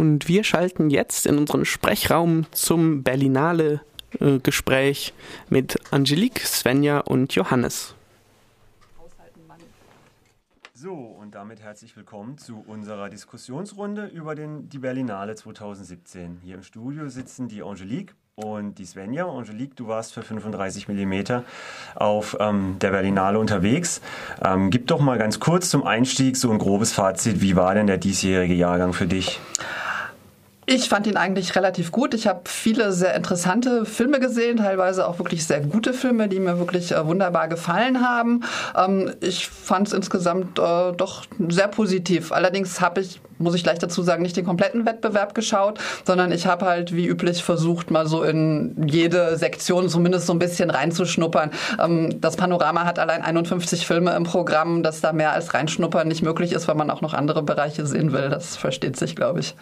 Und wir schalten jetzt in unseren Sprechraum zum Berlinale äh, Gespräch mit Angelique, Svenja und Johannes. So, und damit herzlich willkommen zu unserer Diskussionsrunde über den, die Berlinale 2017. Hier im Studio sitzen die Angelique und die Svenja. Angelique, du warst für 35 mm auf ähm, der Berlinale unterwegs. Ähm, gib doch mal ganz kurz zum Einstieg so ein grobes Fazit. Wie war denn der diesjährige Jahrgang für dich? Ich fand ihn eigentlich relativ gut. Ich habe viele sehr interessante Filme gesehen, teilweise auch wirklich sehr gute Filme, die mir wirklich äh, wunderbar gefallen haben. Ähm, ich fand es insgesamt äh, doch sehr positiv. Allerdings habe ich, muss ich gleich dazu sagen, nicht den kompletten Wettbewerb geschaut, sondern ich habe halt wie üblich versucht, mal so in jede Sektion zumindest so ein bisschen reinzuschnuppern. Ähm, das Panorama hat allein 51 Filme im Programm, dass da mehr als reinschnuppern nicht möglich ist, weil man auch noch andere Bereiche sehen will. Das versteht sich, glaube ich.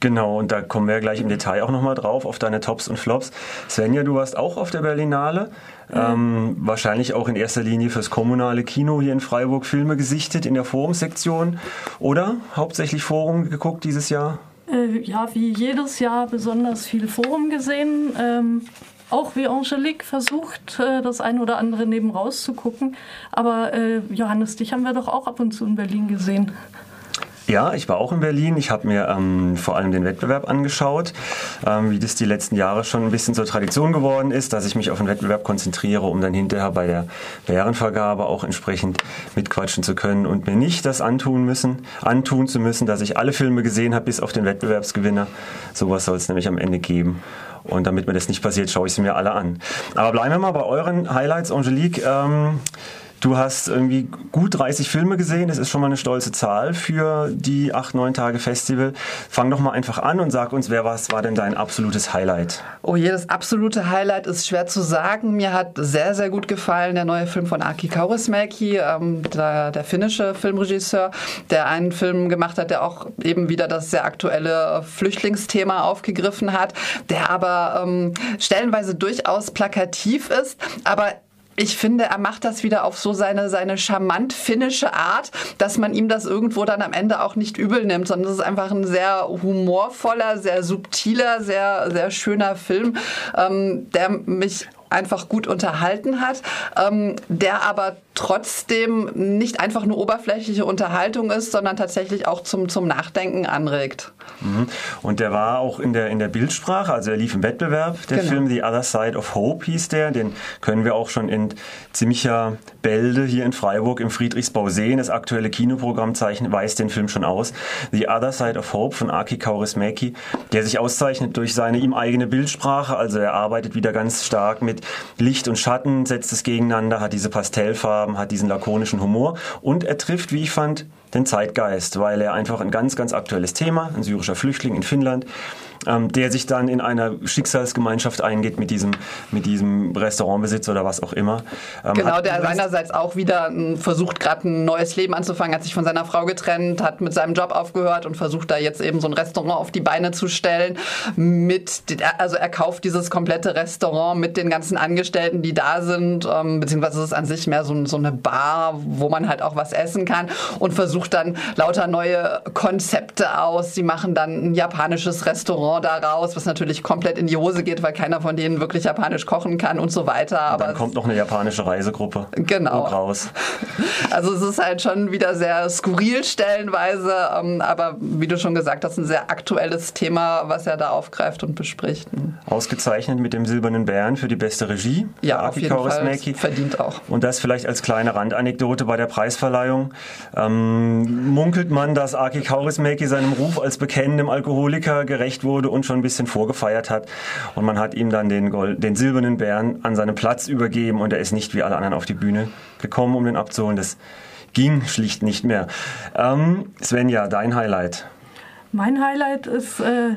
Genau, und da kommen wir gleich im Detail auch nochmal drauf, auf deine Tops und Flops. Svenja, du warst auch auf der Berlinale. Mhm. Ähm, wahrscheinlich auch in erster Linie fürs kommunale Kino hier in Freiburg Filme gesichtet in der Forumsektion. Oder hauptsächlich Forum geguckt dieses Jahr? Äh, ja, wie jedes Jahr besonders viel Forum gesehen. Ähm, auch wie Angelique versucht, äh, das eine oder andere neben rauszugucken. Aber äh, Johannes, dich haben wir doch auch ab und zu in Berlin gesehen. Ja, ich war auch in Berlin. Ich habe mir ähm, vor allem den Wettbewerb angeschaut, ähm, wie das die letzten Jahre schon ein bisschen zur Tradition geworden ist, dass ich mich auf den Wettbewerb konzentriere, um dann hinterher bei der Bärenvergabe auch entsprechend mitquatschen zu können und mir nicht das antun müssen, antun zu müssen, dass ich alle Filme gesehen habe, bis auf den Wettbewerbsgewinner. Sowas soll es nämlich am Ende geben. Und damit mir das nicht passiert, schaue ich sie mir alle an. Aber bleiben wir mal bei euren Highlights, Angelique. Ähm, Du hast irgendwie gut 30 Filme gesehen. Das ist schon mal eine stolze Zahl für die acht, neun Tage Festival. Fang doch mal einfach an und sag uns, wer was war denn dein absolutes Highlight? Oh je, das absolute Highlight ist schwer zu sagen. Mir hat sehr, sehr gut gefallen der neue Film von Aki Kaurismäki, ähm, der, der finnische Filmregisseur, der einen Film gemacht hat, der auch eben wieder das sehr aktuelle Flüchtlingsthema aufgegriffen hat, der aber ähm, stellenweise durchaus plakativ ist, aber ich finde, er macht das wieder auf so seine, seine charmant finnische Art, dass man ihm das irgendwo dann am Ende auch nicht übel nimmt, sondern es ist einfach ein sehr humorvoller, sehr subtiler, sehr, sehr schöner Film, ähm, der mich einfach gut unterhalten hat, ähm, der aber trotzdem nicht einfach nur oberflächliche Unterhaltung ist, sondern tatsächlich auch zum, zum Nachdenken anregt. Mhm. Und der war auch in der, in der Bildsprache, also er lief im Wettbewerb, der genau. Film The Other Side of Hope hieß der, den können wir auch schon in ziemlicher Bälde hier in Freiburg im Friedrichsbau sehen. Das aktuelle Kinoprogramm weist den Film schon aus. The Other Side of Hope von Aki Kaurismäki, der sich auszeichnet durch seine ihm eigene Bildsprache, also er arbeitet wieder ganz stark mit Licht und Schatten, setzt es gegeneinander, hat diese Pastellfarben, hat diesen lakonischen Humor. Und er trifft, wie ich fand, den Zeitgeist, weil er einfach ein ganz, ganz aktuelles Thema, ein syrischer Flüchtling in Finnland, ähm, der sich dann in einer Schicksalsgemeinschaft eingeht mit diesem, mit diesem Restaurantbesitzer oder was auch immer. Ähm, genau, der seinerseits auch wieder versucht, gerade ein neues Leben anzufangen, hat sich von seiner Frau getrennt, hat mit seinem Job aufgehört und versucht da jetzt eben so ein Restaurant auf die Beine zu stellen. Mit, also er kauft dieses komplette Restaurant mit den ganzen Angestellten, die da sind, ähm, beziehungsweise es ist an sich mehr so, so eine Bar, wo man halt auch was essen kann und versucht dann lauter neue Konzepte aus. Sie machen dann ein japanisches Restaurant Restaurant daraus, was natürlich komplett in die Hose geht, weil keiner von denen wirklich japanisch kochen kann und so weiter. Aber dann kommt noch eine japanische Reisegruppe genau. raus. Also es ist halt schon wieder sehr skurril stellenweise, ähm, aber wie du schon gesagt hast, ein sehr aktuelles Thema, was er da aufgreift und bespricht. Ausgezeichnet mit dem Silbernen Bären für die beste Regie. Ja, auf jeden Fall. Verdient auch. Und das vielleicht als kleine Randanekdote bei der Preisverleihung. Ähm, munkelt man, dass Aki Kaurismäki seinem Ruf als bekennendem Alkoholiker gerecht wurde wurde und schon ein bisschen vorgefeiert hat. Und man hat ihm dann den, Gold, den silbernen Bären an seinen Platz übergeben und er ist nicht wie alle anderen auf die Bühne gekommen, um den abzuholen. Das ging schlicht nicht mehr. Ähm, Svenja, dein Highlight? Mein Highlight ist... Äh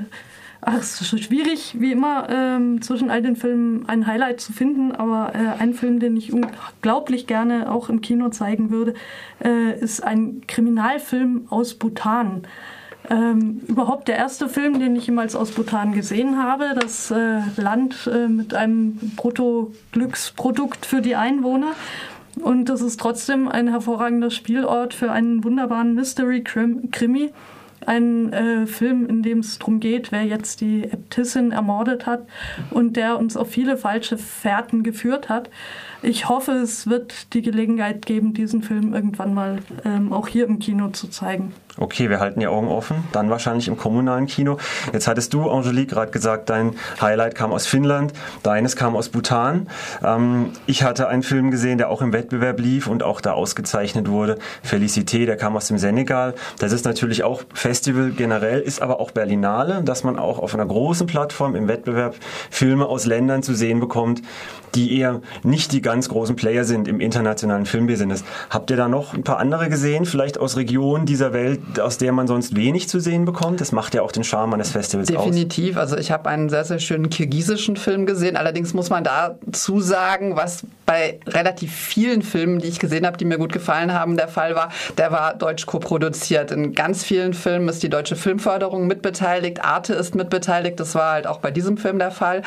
Ach, es ist schwierig, wie immer, ähm, zwischen all den Filmen ein Highlight zu finden, aber äh, ein Film, den ich unglaublich gerne auch im Kino zeigen würde, äh, ist ein Kriminalfilm aus Bhutan. Ähm, überhaupt der erste Film, den ich jemals aus Bhutan gesehen habe. Das äh, Land äh, mit einem Brutto-Glücksprodukt für die Einwohner. Und das ist trotzdem ein hervorragender Spielort für einen wunderbaren Mystery-Krimi. ein äh, Film, in dem es darum geht, wer jetzt die Äbtissin ermordet hat und der uns auf viele falsche Fährten geführt hat. Ich hoffe, es wird die Gelegenheit geben, diesen Film irgendwann mal ähm, auch hier im Kino zu zeigen. Okay, wir halten die Augen offen. Dann wahrscheinlich im kommunalen Kino. Jetzt hattest du, Angelique, gerade gesagt, dein Highlight kam aus Finnland, deines kam aus Bhutan. Ähm, ich hatte einen Film gesehen, der auch im Wettbewerb lief und auch da ausgezeichnet wurde. Felicité, der kam aus dem Senegal. Das ist natürlich auch Festival generell, ist aber auch Berlinale, dass man auch auf einer großen Plattform im Wettbewerb Filme aus Ländern zu sehen bekommt, die eher nicht die ganz großen Player sind im internationalen Filmbusiness. Habt ihr da noch ein paar andere gesehen, vielleicht aus Regionen dieser Welt, aus der man sonst wenig zu sehen bekommt. Das macht ja auch den Charme eines Festivals Definitiv. aus. Also ich habe einen sehr, sehr schönen kirgisischen Film gesehen. Allerdings muss man dazu sagen, was bei relativ vielen Filmen, die ich gesehen habe, die mir gut gefallen haben, der Fall war, der war deutsch koproduziert. In ganz vielen Filmen ist die deutsche Filmförderung mitbeteiligt, Arte ist mitbeteiligt. Das war halt auch bei diesem Film der Fall.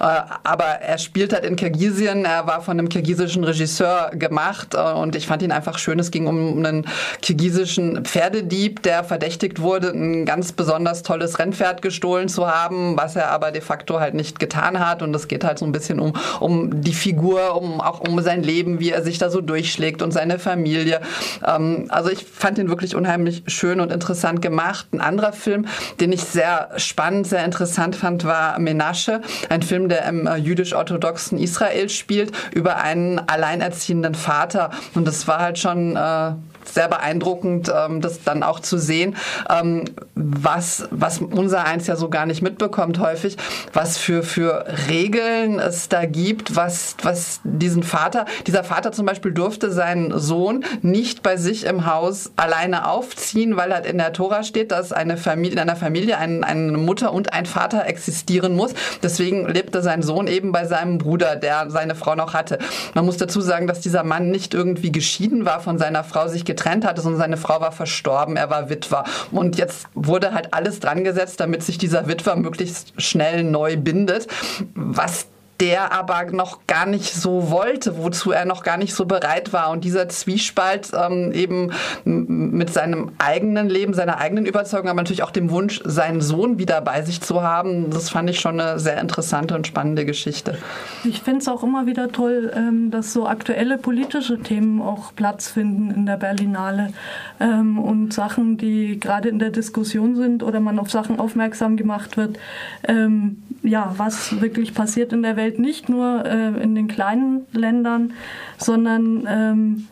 Äh, aber er spielt halt in Kirgisien. Er war von einem kirgisischen Regisseur gemacht äh, und ich fand ihn einfach schön. Es ging um einen kirgisischen Pferdedieb Dieb, der verdächtigt wurde, ein ganz besonders tolles Rennpferd gestohlen zu haben, was er aber de facto halt nicht getan hat. Und es geht halt so ein bisschen um, um die Figur, um auch um sein Leben, wie er sich da so durchschlägt und seine Familie. Ähm, also ich fand ihn wirklich unheimlich schön und interessant gemacht. Ein anderer Film, den ich sehr spannend, sehr interessant fand, war Menasche, ein Film, der im äh, jüdisch-orthodoxen Israel spielt, über einen alleinerziehenden Vater. Und das war halt schon äh, sehr beeindruckend, ähm, das dann auch zu sehen, ähm, was, was unser Eins ja so gar nicht mitbekommt häufig, was für, für Regeln es da gibt, was, was diesen Vater, dieser Vater zum Beispiel durfte seinen Sohn nicht bei sich im Haus alleine aufziehen, weil halt in der Tora steht, dass eine Familie, in einer Familie ein, eine Mutter und ein Vater existieren muss. Deswegen lebte sein Sohn eben bei seinem Bruder, der seine Frau noch hatte. Man muss dazu sagen, dass dieser Mann nicht irgendwie geschieden war von seiner Frau, sich getrennt hatte, sondern seine Frau war verstorben, er war Witwer. Und jetzt wurde halt alles dran gesetzt, damit sich dieser Witwer möglichst schnell neu bindet, was der aber noch gar nicht so wollte, wozu er noch gar nicht so bereit war. Und dieser Zwiespalt ähm, eben mit seinem eigenen Leben, seiner eigenen Überzeugung, aber natürlich auch dem Wunsch, seinen Sohn wieder bei sich zu haben, das fand ich schon eine sehr interessante und spannende Geschichte. Ich finde es auch immer wieder toll, ähm, dass so aktuelle politische Themen auch Platz finden in der Berlinale ähm, und Sachen, die gerade in der Diskussion sind oder man auf Sachen aufmerksam gemacht wird. Ähm, ja, was wirklich passiert in der Welt, nicht nur äh, in den kleinen Ländern, sondern ähm,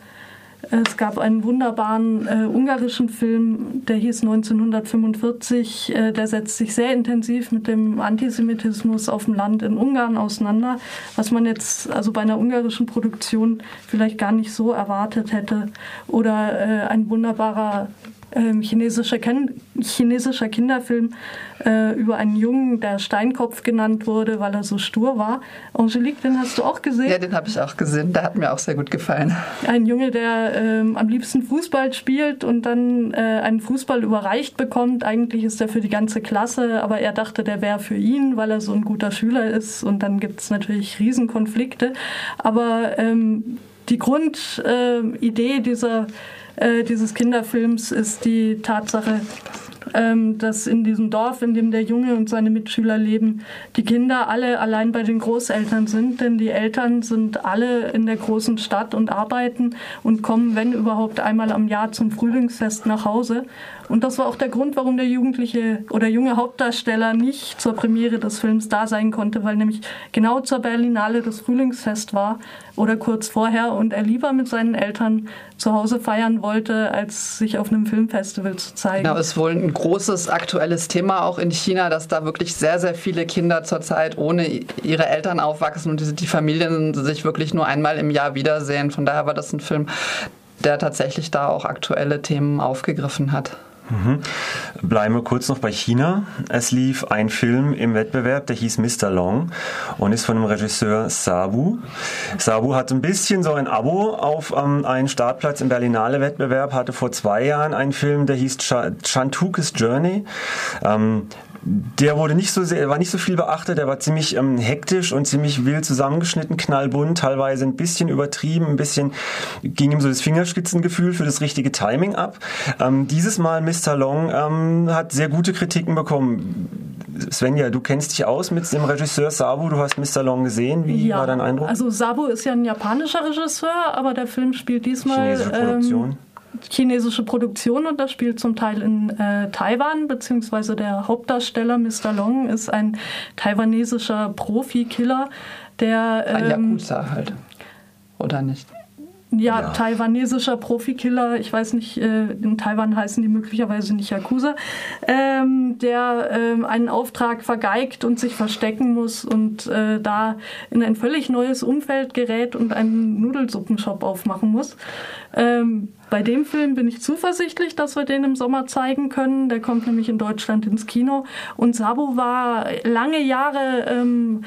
es gab einen wunderbaren äh, ungarischen Film, der hieß 1945. Äh, der setzt sich sehr intensiv mit dem Antisemitismus auf dem Land in Ungarn auseinander, was man jetzt also bei einer ungarischen Produktion vielleicht gar nicht so erwartet hätte. Oder äh, ein wunderbarer ähm, chinesischer, chinesischer Kinderfilm äh, über einen Jungen, der Steinkopf genannt wurde, weil er so stur war. Angelique, den hast du auch gesehen? Ja, den habe ich auch gesehen. Der hat mir auch sehr gut gefallen. Ein Junge, der ähm, am liebsten Fußball spielt und dann äh, einen Fußball überreicht bekommt. Eigentlich ist er für die ganze Klasse, aber er dachte, der wäre für ihn, weil er so ein guter Schüler ist. Und dann gibt es natürlich Riesenkonflikte. Aber ähm, die Grundidee äh, dieser äh, dieses Kinderfilms ist die Tatsache, ähm, dass in diesem Dorf, in dem der Junge und seine Mitschüler leben, die Kinder alle allein bei den Großeltern sind, denn die Eltern sind alle in der großen Stadt und arbeiten und kommen, wenn überhaupt, einmal am Jahr zum Frühlingsfest nach Hause. Und das war auch der Grund, warum der jugendliche oder junge Hauptdarsteller nicht zur Premiere des Films da sein konnte, weil nämlich genau zur Berlinale das Frühlingsfest war oder kurz vorher und er lieber mit seinen Eltern zu Hause feiern wollte, als sich auf einem Filmfestival zu zeigen. Genau, ist wohl ein großes aktuelles Thema auch in China, dass da wirklich sehr, sehr viele Kinder zurzeit ohne ihre Eltern aufwachsen und die Familien sich wirklich nur einmal im Jahr wiedersehen. Von daher war das ein Film, der tatsächlich da auch aktuelle Themen aufgegriffen hat. Mhm. Bleiben wir kurz noch bei China. Es lief ein Film im Wettbewerb, der hieß Mr. Long und ist von dem Regisseur Sabu. Sabu hat ein bisschen so ein Abo auf ähm, einen Startplatz im Berlinale Wettbewerb, hatte vor zwei Jahren einen Film, der hieß Ch Chantukes Journey. Ähm, der wurde nicht so sehr, war nicht so viel beachtet, der war ziemlich ähm, hektisch und ziemlich wild zusammengeschnitten, knallbunt, teilweise ein bisschen übertrieben, ein bisschen ging ihm so das Fingerspitzengefühl für das richtige Timing ab. Ähm, dieses Mal Mr. Long ähm, hat sehr gute Kritiken bekommen. Svenja, du kennst dich aus mit dem Regisseur Sabu, du hast Mr. Long gesehen. Wie ja, war dein Eindruck? Also Sabu ist ja ein japanischer Regisseur, aber der Film spielt diesmal Chinesische Produktion. Chinesische Produktion und das spielt zum Teil in äh, Taiwan, beziehungsweise der Hauptdarsteller Mr. Long ist ein taiwanesischer Profikiller, der. Ähm, ein Yakuza halt. Oder nicht? Ja, ja, taiwanesischer Profikiller, ich weiß nicht, äh, in Taiwan heißen die möglicherweise nicht Yakuza, ähm, der ähm, einen Auftrag vergeigt und sich verstecken muss und äh, da in ein völlig neues Umfeld gerät und einen Nudelsuppenshop aufmachen muss. Ähm, bei dem Film bin ich zuversichtlich, dass wir den im Sommer zeigen können. Der kommt nämlich in Deutschland ins Kino. Und Sabo war lange Jahre ähm,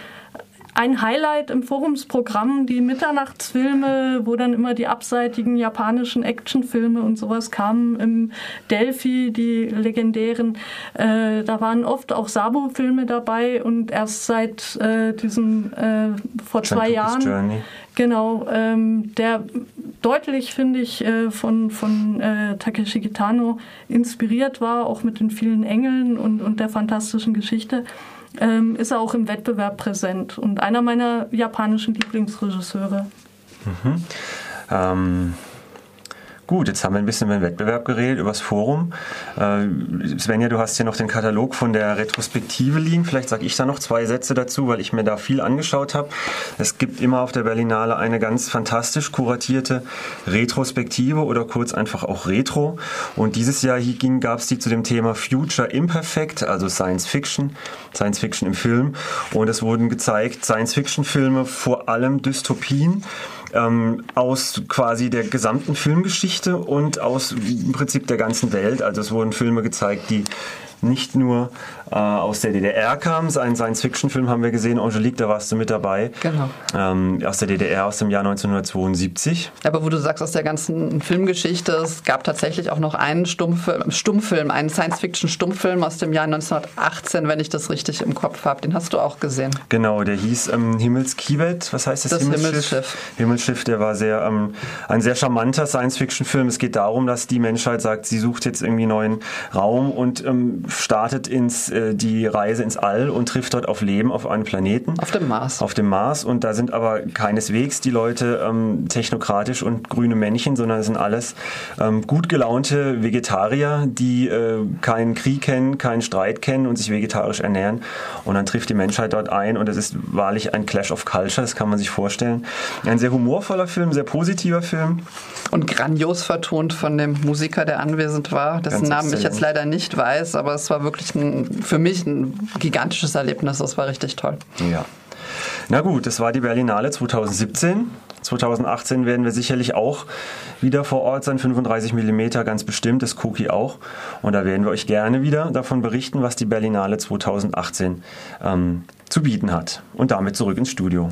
ein Highlight im Forumsprogramm, die Mitternachtsfilme, wo dann immer die abseitigen japanischen Actionfilme und sowas kamen im Delphi, die legendären. Äh, da waren oft auch Sabo-Filme dabei und erst seit äh, diesem äh, vor zwei Jahren. Journey. Genau, ähm, der deutlich, finde ich, äh, von, von äh, Takeshi Kitano inspiriert war, auch mit den vielen Engeln und, und der fantastischen Geschichte ähm, ist er auch im Wettbewerb präsent und einer meiner japanischen Lieblingsregisseure. Mhm. Ähm, Gut, jetzt haben wir ein bisschen über den Wettbewerb geredet, über das Forum. Äh, Svenja, du hast hier noch den Katalog von der Retrospektive liegen. Vielleicht sage ich da noch zwei Sätze dazu, weil ich mir da viel angeschaut habe. Es gibt immer auf der Berlinale eine ganz fantastisch kuratierte Retrospektive oder kurz einfach auch Retro. Und dieses Jahr gab es die zu dem Thema Future Imperfect, also Science Fiction, Science Fiction im Film. Und es wurden gezeigt Science Fiction Filme, vor allem Dystopien ähm, aus quasi der gesamten Filmgeschichte und aus im Prinzip der ganzen Welt. Also es wurden Filme gezeigt, die nicht nur äh, aus der DDR kam. Ein Science-Fiction-Film haben wir gesehen, Angelique, da warst du mit dabei. Genau. Ähm, aus der DDR aus dem Jahr 1972. Aber wo du sagst, aus der ganzen Filmgeschichte, es gab tatsächlich auch noch einen Stummfilm, Stummfilm einen Science-Fiction-Stummfilm aus dem Jahr 1918, wenn ich das richtig im Kopf habe. Den hast du auch gesehen. Genau, der hieß ähm, Himmelskiewet. Was heißt das? Das Himmelsschiff. Himmelsschiff, Himmelsschiff der war sehr, ähm, ein sehr charmanter Science-Fiction-Film. Es geht darum, dass die Menschheit sagt, sie sucht jetzt irgendwie neuen Raum und ähm, startet ins äh, die Reise ins All und trifft dort auf Leben auf einem Planeten. Auf dem Mars. Auf dem Mars. Und da sind aber keineswegs die Leute ähm, technokratisch und grüne Männchen, sondern es sind alles ähm, gut gelaunte Vegetarier, die äh, keinen Krieg kennen, keinen Streit kennen und sich vegetarisch ernähren. Und dann trifft die Menschheit dort ein und es ist wahrlich ein Clash of Culture, das kann man sich vorstellen. Ein sehr humorvoller Film, sehr positiver Film. Und grandios vertont von dem Musiker, der anwesend war, dessen Namen ich jetzt leider nicht weiß, aber es war wirklich ein für mich ein gigantisches Erlebnis. Das war richtig toll. Ja. Na gut, das war die Berlinale 2017. 2018 werden wir sicherlich auch wieder vor Ort sein, 35 mm ganz bestimmt, das Cookie auch. Und da werden wir euch gerne wieder davon berichten, was die Berlinale 2018 ähm, zu bieten hat. Und damit zurück ins Studio.